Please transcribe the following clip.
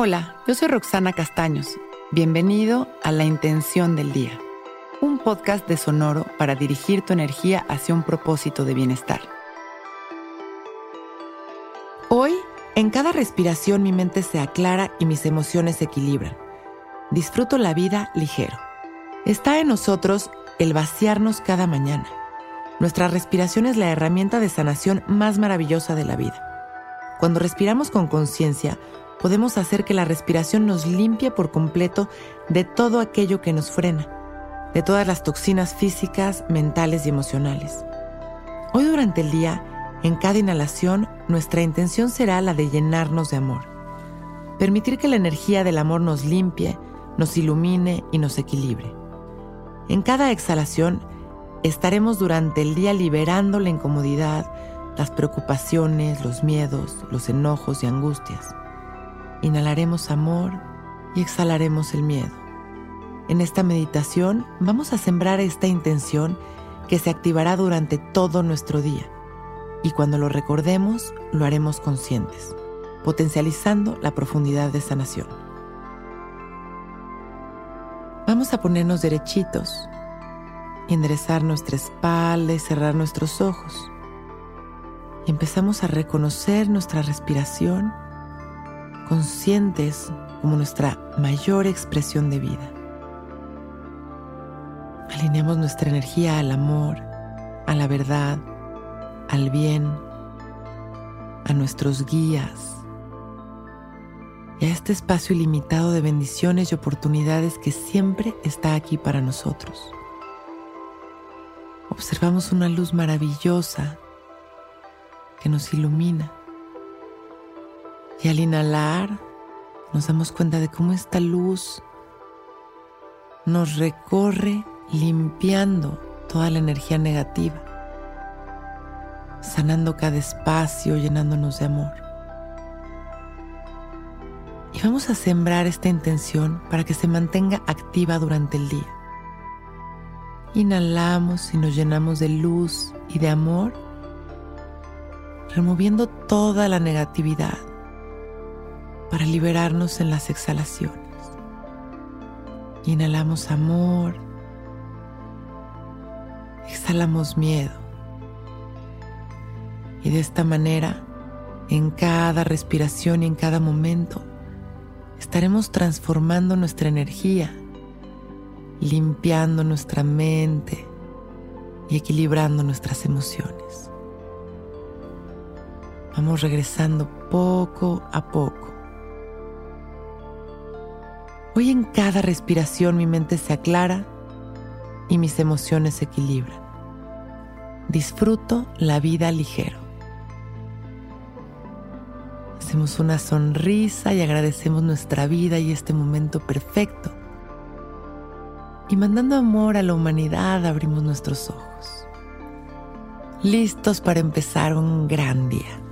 Hola, yo soy Roxana Castaños. Bienvenido a La Intención del Día, un podcast de Sonoro para dirigir tu energía hacia un propósito de bienestar. Hoy, en cada respiración mi mente se aclara y mis emociones se equilibran. Disfruto la vida ligero. Está en nosotros el vaciarnos cada mañana. Nuestra respiración es la herramienta de sanación más maravillosa de la vida. Cuando respiramos con conciencia, podemos hacer que la respiración nos limpie por completo de todo aquello que nos frena, de todas las toxinas físicas, mentales y emocionales. Hoy durante el día, en cada inhalación, nuestra intención será la de llenarnos de amor. Permitir que la energía del amor nos limpie, nos ilumine y nos equilibre. En cada exhalación, estaremos durante el día liberando la incomodidad, las preocupaciones, los miedos, los enojos y angustias. Inhalaremos amor y exhalaremos el miedo. En esta meditación vamos a sembrar esta intención que se activará durante todo nuestro día y cuando lo recordemos lo haremos conscientes, potencializando la profundidad de sanación. Vamos a ponernos derechitos, enderezar nuestra espalda y cerrar nuestros ojos. Y empezamos a reconocer nuestra respiración conscientes como nuestra mayor expresión de vida. Alineamos nuestra energía al amor, a la verdad, al bien, a nuestros guías y a este espacio ilimitado de bendiciones y oportunidades que siempre está aquí para nosotros. Observamos una luz maravillosa que nos ilumina y al inhalar, nos damos cuenta de cómo esta luz nos recorre limpiando toda la energía negativa, sanando cada espacio, llenándonos de amor. Y vamos a sembrar esta intención para que se mantenga activa durante el día. Inhalamos y nos llenamos de luz y de amor, removiendo toda la negatividad para liberarnos en las exhalaciones. Inhalamos amor, exhalamos miedo. Y de esta manera, en cada respiración y en cada momento, estaremos transformando nuestra energía, limpiando nuestra mente y equilibrando nuestras emociones. Vamos regresando poco a poco Hoy en cada respiración mi mente se aclara y mis emociones se equilibran. Disfruto la vida ligero. Hacemos una sonrisa y agradecemos nuestra vida y este momento perfecto. Y mandando amor a la humanidad abrimos nuestros ojos. Listos para empezar un gran día.